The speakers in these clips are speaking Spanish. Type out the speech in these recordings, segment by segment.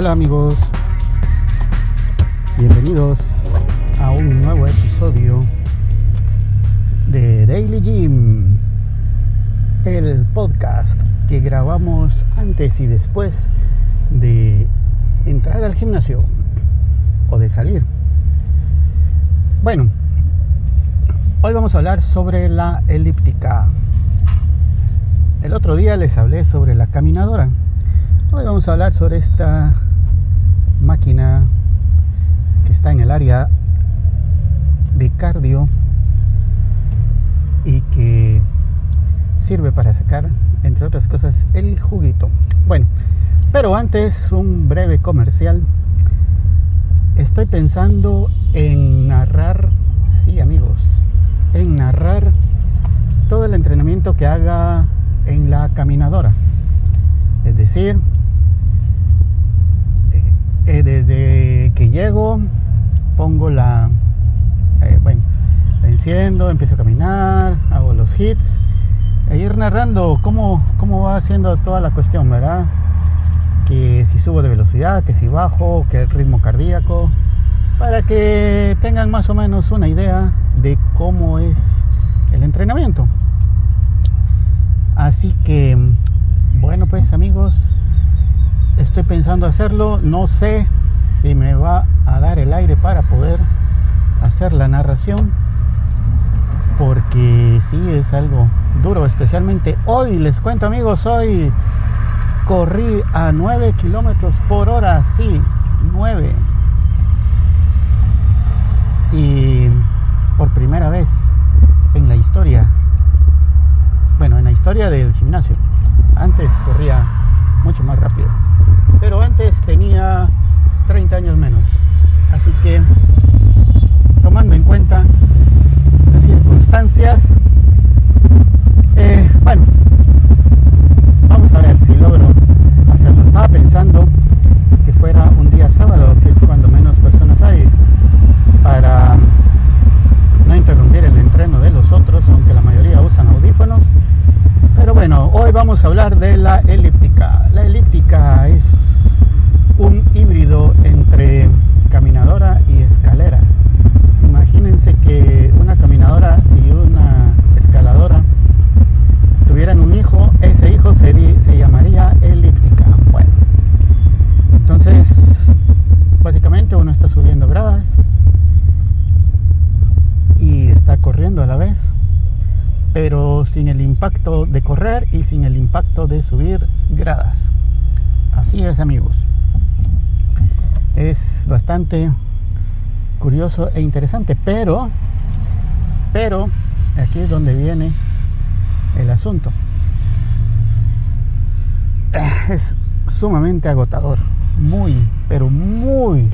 Hola amigos, bienvenidos a un nuevo episodio de Daily Gym, el podcast que grabamos antes y después de entrar al gimnasio o de salir. Bueno, hoy vamos a hablar sobre la elíptica. El otro día les hablé sobre la caminadora. Hoy vamos a hablar sobre esta máquina que está en el área de cardio y que sirve para sacar, entre otras cosas, el juguito. Bueno, pero antes un breve comercial. Estoy pensando en narrar, sí amigos, en narrar todo el entrenamiento que haga en la caminadora. Es decir, eh, desde que llego, pongo la, eh, bueno, la enciendo, empiezo a caminar, hago los hits, e ir narrando cómo, cómo va haciendo toda la cuestión, ¿verdad? Que si subo de velocidad, que si bajo, que el ritmo cardíaco, para que tengan más o menos una idea de cómo es el entrenamiento. Así que, bueno pues amigos, estoy pensando hacerlo. No sé si me va a dar el aire para poder hacer la narración. Porque sí es algo duro, especialmente hoy. Les cuento amigos, hoy corrí a 9 kilómetros por hora. Sí, 9. Y por primera vez en la historia, bueno, en la historia del gimnasio. Antes corría mucho más rápido. Pero antes tenía 30 años menos. Así que, tomando en cuenta las circunstancias, eh, bueno, vamos a ver si logro hacerlo. Estaba pensando que fuera un día sábado, que es cuando menos personas hay, para no interrumpir el entreno de los otros, aunque la mayoría bueno, hoy vamos a hablar de la elíptica. La elíptica es un híbrido entre caminadora y escalera. Imagínense que una caminadora y una escaladora tuvieran un hijo, ese hijo se llamaría elíptica. Bueno, entonces básicamente uno está subiendo gradas y está corriendo a la vez, pero sin el impacto de correr y sin el impacto de subir gradas. Así es amigos es bastante curioso e interesante, pero, pero, aquí es donde viene el asunto. Es sumamente agotador, muy, pero muy,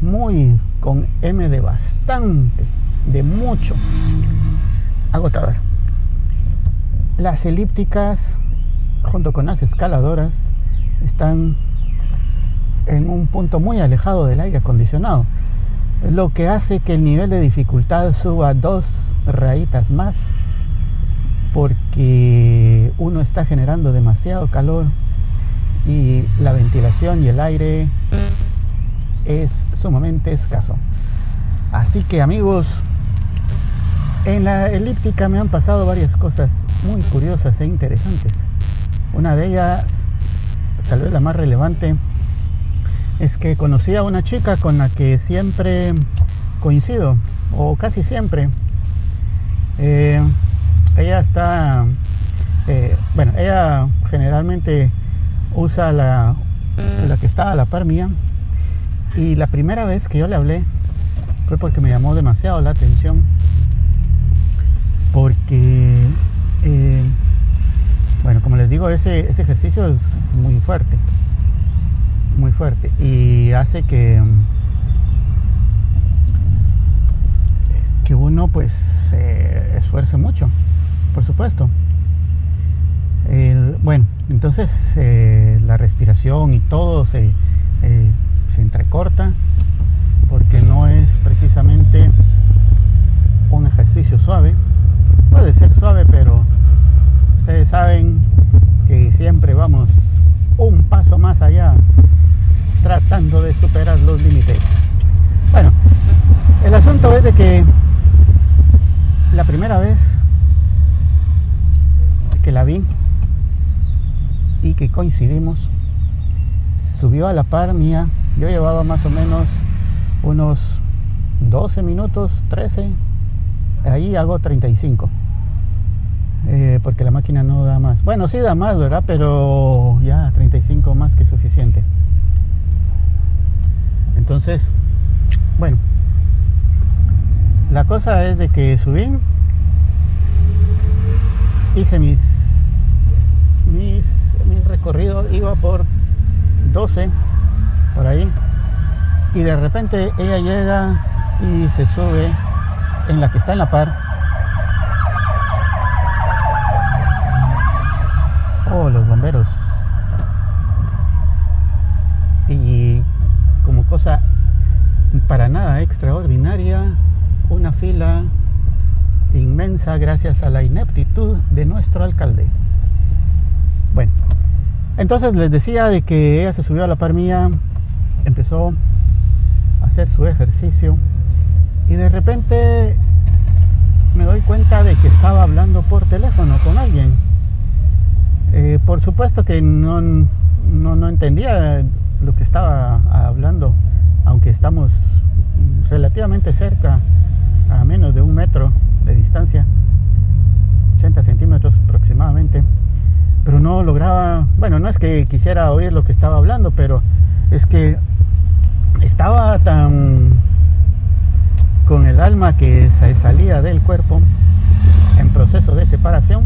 muy, con M de bastante, de mucho, agotador. Las elípticas, junto con las escaladoras, están en un punto muy alejado del aire acondicionado, lo que hace que el nivel de dificultad suba dos rayitas más porque uno está generando demasiado calor y la ventilación y el aire es sumamente escaso. Así que amigos, en la elíptica me han pasado varias cosas muy curiosas e interesantes. Una de ellas, tal vez la más relevante, es que conocí a una chica con la que siempre coincido, o casi siempre. Eh, ella está, eh, bueno, ella generalmente usa la, la que está a la par mía. Y la primera vez que yo le hablé fue porque me llamó demasiado la atención. Porque, eh, bueno, como les digo, ese, ese ejercicio es muy fuerte muy fuerte y hace que que uno pues se esfuerce mucho por supuesto. Bueno entonces eh, la respiración y todo se, eh, se entrecorta porque no es precisamente un ejercicio suave puede ser suave pero ustedes saben que siempre vamos un paso más allá tratando de superar los límites. Bueno, el asunto es de que la primera vez que la vi y que coincidimos, subió a la par mía. Yo llevaba más o menos unos 12 minutos, 13. Ahí hago 35. Eh, porque la máquina no da más. Bueno, sí da más, ¿verdad? Pero ya 35 más que suficiente. Entonces, bueno, la cosa es de que subí, hice mis, mis mi recorrido, iba por 12, por ahí, y de repente ella llega y se sube en la que está en la par Oh, los bomberos. Y como cosa para nada extraordinaria, una fila inmensa gracias a la ineptitud de nuestro alcalde. Bueno, entonces les decía de que ella se subió a la par mía, empezó a hacer su ejercicio y de repente me doy cuenta de que estaba hablando por teléfono con alguien. Eh, por supuesto que no, no, entendía lo que estaba hablando, aunque estamos relativamente cerca, a menos de un metro de distancia, 80 centímetros aproximadamente, pero no lograba, bueno, no es que quisiera oír lo que estaba hablando, pero es que estaba tan con el alma que se salía del cuerpo en proceso de separación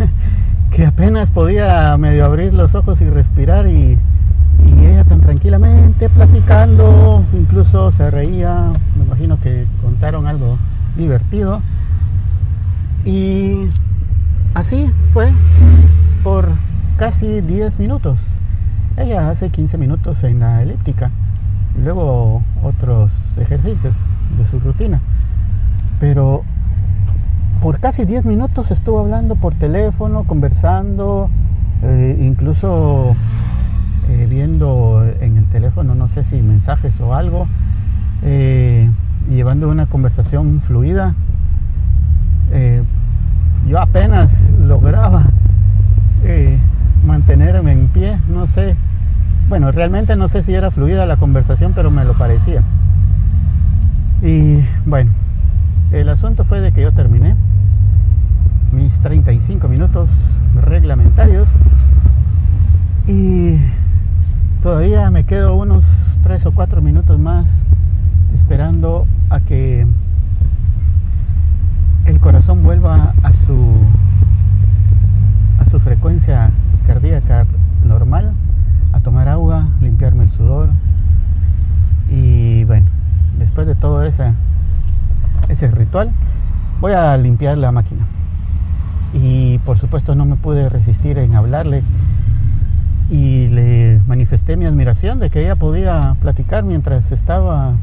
que apenas podía medio abrir los ojos y respirar y, ella tan tranquilamente platicando, incluso se reía, me imagino que contaron algo divertido. Y así fue por casi 10 minutos. Ella hace 15 minutos en la elíptica luego otros ejercicios de su rutina. Pero por casi 10 minutos estuvo hablando por teléfono, conversando, eh, incluso eh, viendo en el teléfono, no sé si mensajes o algo, eh, llevando una conversación fluida. yo apenas lograba mantenerme en pie, no sé, bueno, realmente no sé si era fluida la conversación, pero me lo parecía. Y bueno, el asunto fue de que yo terminé mis 35 minutos reglamentarios y todavía me quedo unos 3 o 4 minutos más esperando a que el corazón vuelva a su a su frecuencia cardíaca normal, a tomar agua, limpiarme el sudor y bueno, después de todo ese, ese ritual voy a limpiar la máquina y por supuesto no me pude resistir en hablarle y le manifesté mi admiración de que ella podía platicar mientras estaba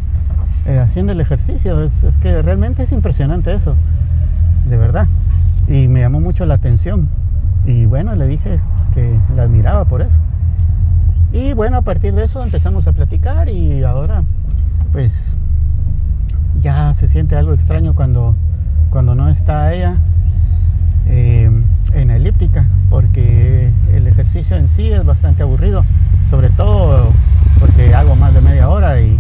eh, haciendo el ejercicio. Es, que realmente es impresionante eso, de verdad. Y me llamó mucho la atención. Y bueno, le dije que la admiraba por eso. Y bueno, a partir de eso empezamos a platicar y ahora pues ya se siente algo extraño cuando, cuando no está ella eh, en elíptica porque el ejercicio en sí es bastante aburrido, sobre todo porque hago más de media hora y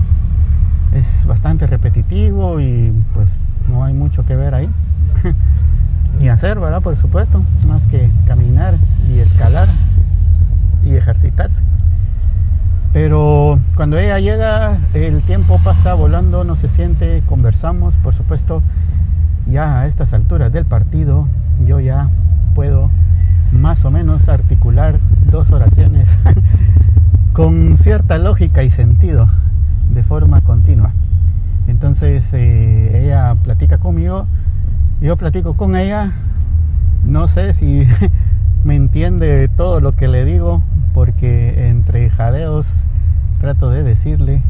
es bastante repetitivo y pues no hay mucho que ver ahí. Ni hacer, ¿verdad? Por supuesto, más que caminar y escalar y ejercitarse. Pero cuando ella llega, el tiempo pasa volando, no se siente, conversamos, por supuesto, ya a estas alturas del partido yo ya puedo más o menos articular dos oraciones con cierta lógica y sentido de forma continua. Entonces eh, ella platica conmigo, yo platico con ella, no sé si me entiende todo lo que le digo, porque entre jadeos trato de decirle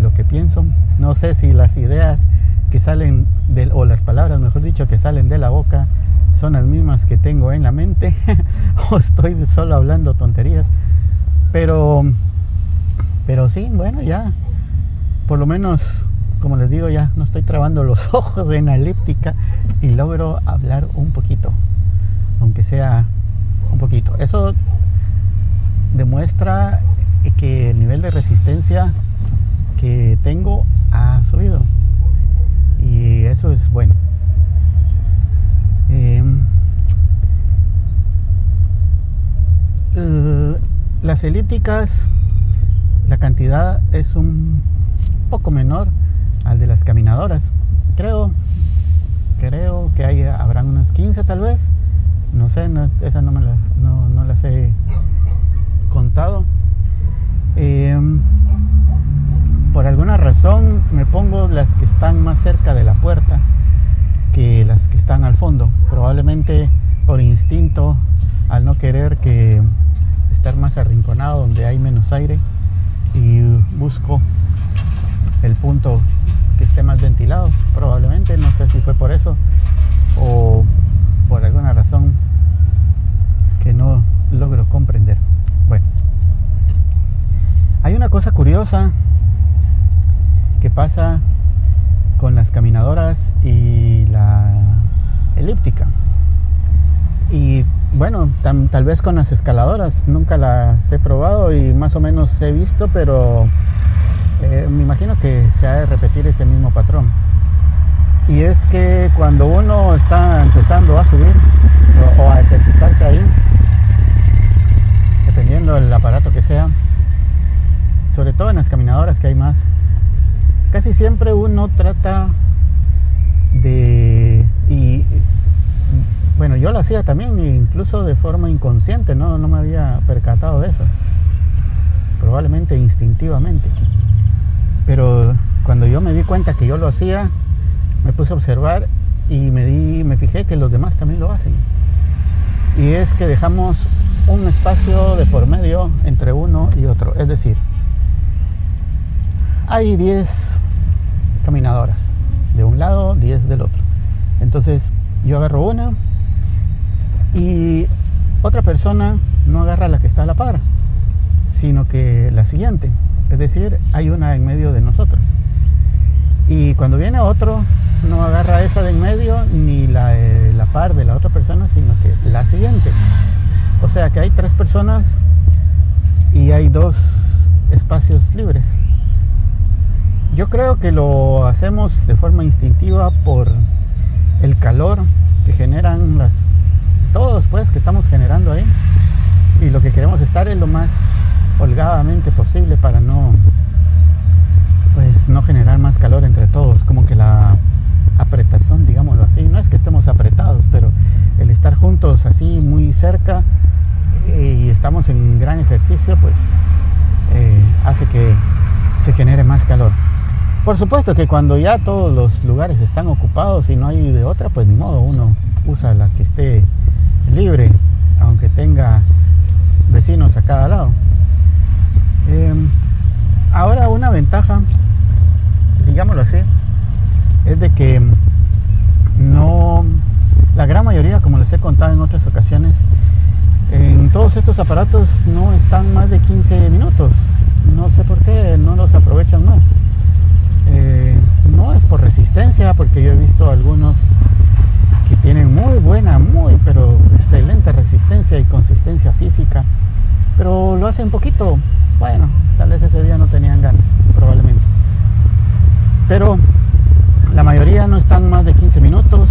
lo que pienso, no sé si las ideas que salen de, o las palabras mejor dicho que salen de la boca son las mismas que tengo en la mente o estoy solo hablando tonterías. Pero Pero sí, bueno, ya, por lo menos, como les digo, ya no estoy trabando los ojos en la elíptica y logro hablar un poquito, aunque sea un poquito. Eso demuestra que el nivel de resistencia que tengo ha subido y eso es bueno. Em, las elípticas, la cantidad es un poco menor al de las caminadoras. Creo, creo que hay, habrán unas 15 tal vez. No sé, esa no, me la, no, las he contado. Em, por alguna razón me pongo las que están más cerca de la puerta que las que están al fondo. Probablemente por instinto, al no querer que estar más arrinconado donde hay menos aire y busco el punto que esté más ventilado. Probablemente, no sé si fue por eso o por alguna razón que no logro comprender. Hay una cosa curiosa que pasa con las caminadoras y la elíptica. Y bueno, tal vez con las escaladoras, nunca las he probado y más o menos he visto, pero eh, me imagino que se ha de repetir ese mismo patrón. Y es que cuando uno está empezando a subir o a ejercitarse ahí, dependiendo del aparato que sea, sobre todo en las caminadoras que hay más, casi siempre uno trata de... Y, bueno, yo lo hacía también, incluso de forma inconsciente, ¿no? no me había percatado de eso. Probablemente instintivamente. Pero cuando yo me di cuenta que yo lo hacía, me puse a observar y me, di, me fijé que los demás también lo hacen. Y es que dejamos un espacio de por medio entre uno y otro. Es decir, hay 10 caminadoras, de un lado, 10 del otro. Entonces yo agarro una y otra persona no agarra la que está a la par, sino que la siguiente. Es decir, hay una en medio de nosotros. Y cuando viene otro, no agarra esa de en medio ni la, la par de la otra persona, sino que la siguiente. O sea que hay tres personas y hay dos espacios libres. Yo creo que lo hacemos de forma instintiva por el calor que generan las todos pues que estamos generando ahí. Y lo que queremos estar es lo más holgadamente posible para no pues no generar más calor entre todos como que la apretación digámoslo así. No es que estemos apretados pero el estar juntos así muy cerca eh, y estamos en gran ejercicio pues eh, hace que se genere más calor por supuesto que cuando ya todos los lugares están ocupados y no hay de otra, pues ni modo, uno usa la que esté libre, aunque tenga vecinos a cada lado. Em, ahora una ventaja, digámoslo así, es de que no, la gran mayoría, como les he contado en otras ocasiones, en todos estos aparatos no están más de 15 minutos. No sé por qué no los aprovechan más. Eh, no es por resistencia, porque yo he visto algunos que tienen muy buena, muy, pero excelente resistencia y consistencia física, pero lo hacen poquito. Bueno, tal vez ese día no tenían ganas, probablemente. Pero la mayoría no están más de 15 minutos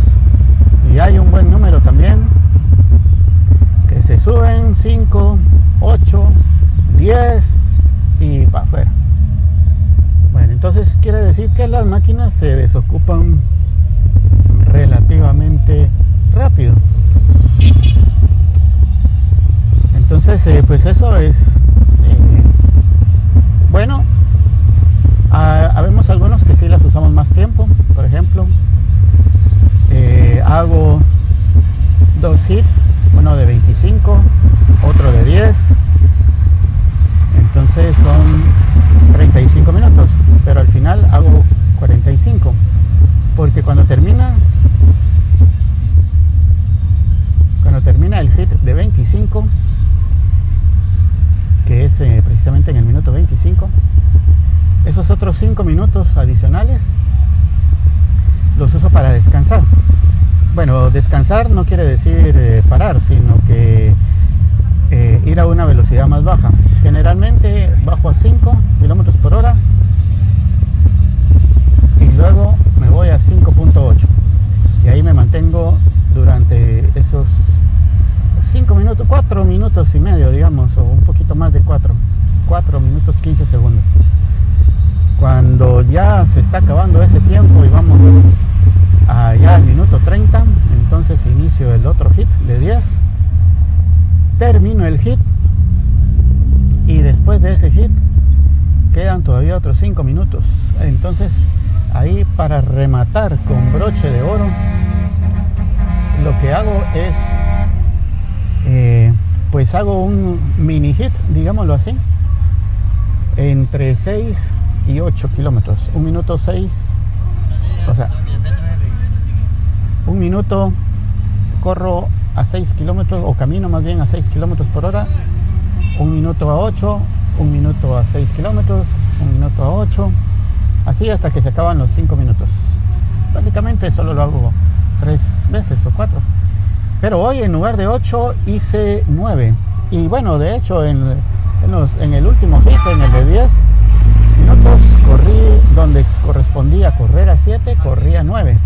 y hay un buen número también que se suben 5, 8, 10 y para afuera. Entonces quiere decir que las máquinas se desocupan relativamente rápido. Entonces, eh, pues eso es eh, bueno. habemos algunos que sí las usamos más tiempo. Por ejemplo, eh, hago dos hits, uno de 25, otro de 10. Entonces son 35 minutos, pero al final hago 45, porque cuando termina cuando termina el hit de 25 que es eh, precisamente en el minuto 25. Esos otros 5 minutos adicionales los uso para descansar. Bueno, descansar no quiere decir eh, parar, sino que eh, ir a una velocidad más baja. Generalmente bajo a 5 kilómetros por hora y luego me voy a 5.8 y ahí me mantengo durante esos 5 minutos, 4 minutos y medio, digamos, o un poquito más de 4, 4 minutos 15 segundos. Cuando ya se está acabando ese tiempo y vamos allá al minuto 30, entonces inicio el otro hit de 10, termino el hit y después de ese hit quedan todavía otros 5 minutos. Entonces ahí para rematar con broche de oro, lo que hago es, eh, pues hago un mini hit, digámoslo así, entre 6 y 8 kilómetros. Un minuto 6, o sea, un minuto corro a 6 kilómetros, o camino más bien a 6 kilómetros por hora, un minuto a 8, un minuto a 6 kilómetros, un minuto a 8, así hasta que se acaban los 5 minutos. Básicamente solo lo hago 3 veces o 4. Pero hoy en lugar de 8 hice 9. Y bueno, de hecho en, en el último hit, en el de 10 minutos, corrí donde correspondía correr a 7, corrí a 9.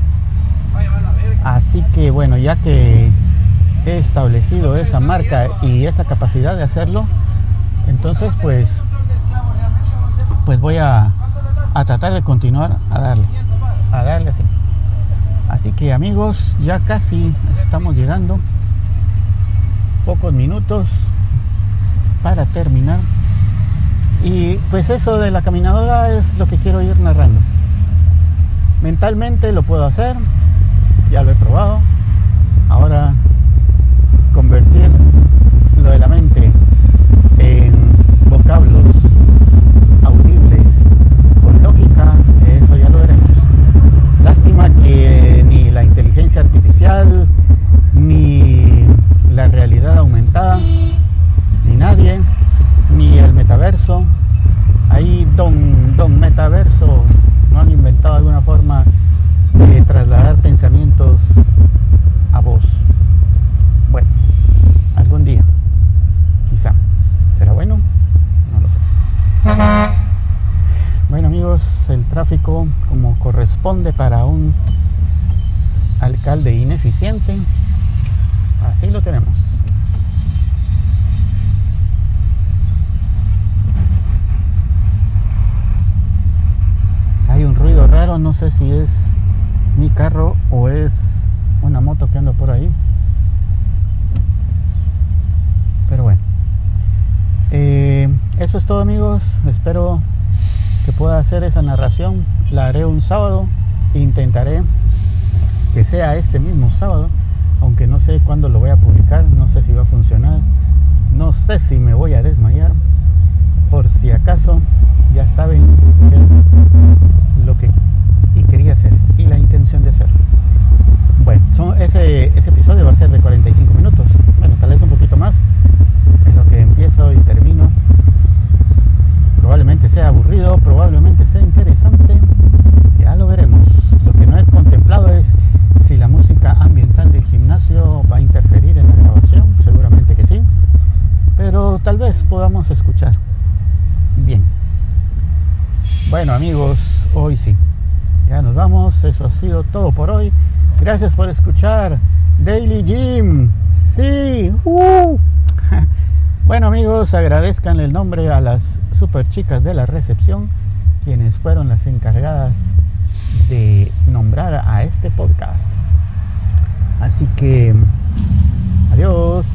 Así que bueno, ya que he establecido esa marca y esa capacidad de hacerlo, entonces pues, pues voy a, a tratar de continuar a darle, a darle así. Así que amigos, ya casi estamos llegando. Pocos minutos para terminar. Y pues eso de la caminadora es lo que quiero ir narrando. Mentalmente lo puedo hacer, ya lo he probado. Ahora convertir lo de la mente en vocablos ni la realidad aumentada, ni nadie, ni el metaverso, ahí don, don metaverso no han inventado alguna forma de trasladar pensamientos a voz. Bueno, algún día, quizá. ¿Será bueno? No lo sé. Bueno amigos, el tráfico como corresponde para un alcalde ineficiente, así lo tenemos. Hay un ruido raro, no sé si es mi carro o es una moto que anda por ahí. Pero bueno. Eh, eso es todo amigos. Espero que pueda hacer esa narración. La haré un sábado. Intentaré que sea este mismo sábado. Aunque no sé cuándo lo voy a publicar. No sé si va a funcionar. No sé si me voy a desmayar. Por si acaso ya saben qué es lo que y quería hacer y la intención de hacerlo. Bueno, son, ese, ese episodio va a ser de 45 minutos. Bueno, tal vez un poquito más en lo que empiezo y termino. Probablemente sea aburrido, probablemente sea interesante. Ya lo veremos. Lo que no he contemplado es ambiental del gimnasio va a interferir en la grabación. Seguramente que sí. Pero tal vez podamos escuchar. Bien. Bueno amigos, hoy sí. Ya nos vamos. Eso ha sido todo por hoy. Gracias por escuchar Daily Gym. Sí. Uh. Bueno amigos, agradezcan el nombre a las super chicas de la recepción, quienes fueron las encargadas de nombrar a este podcast. Así que, adiós.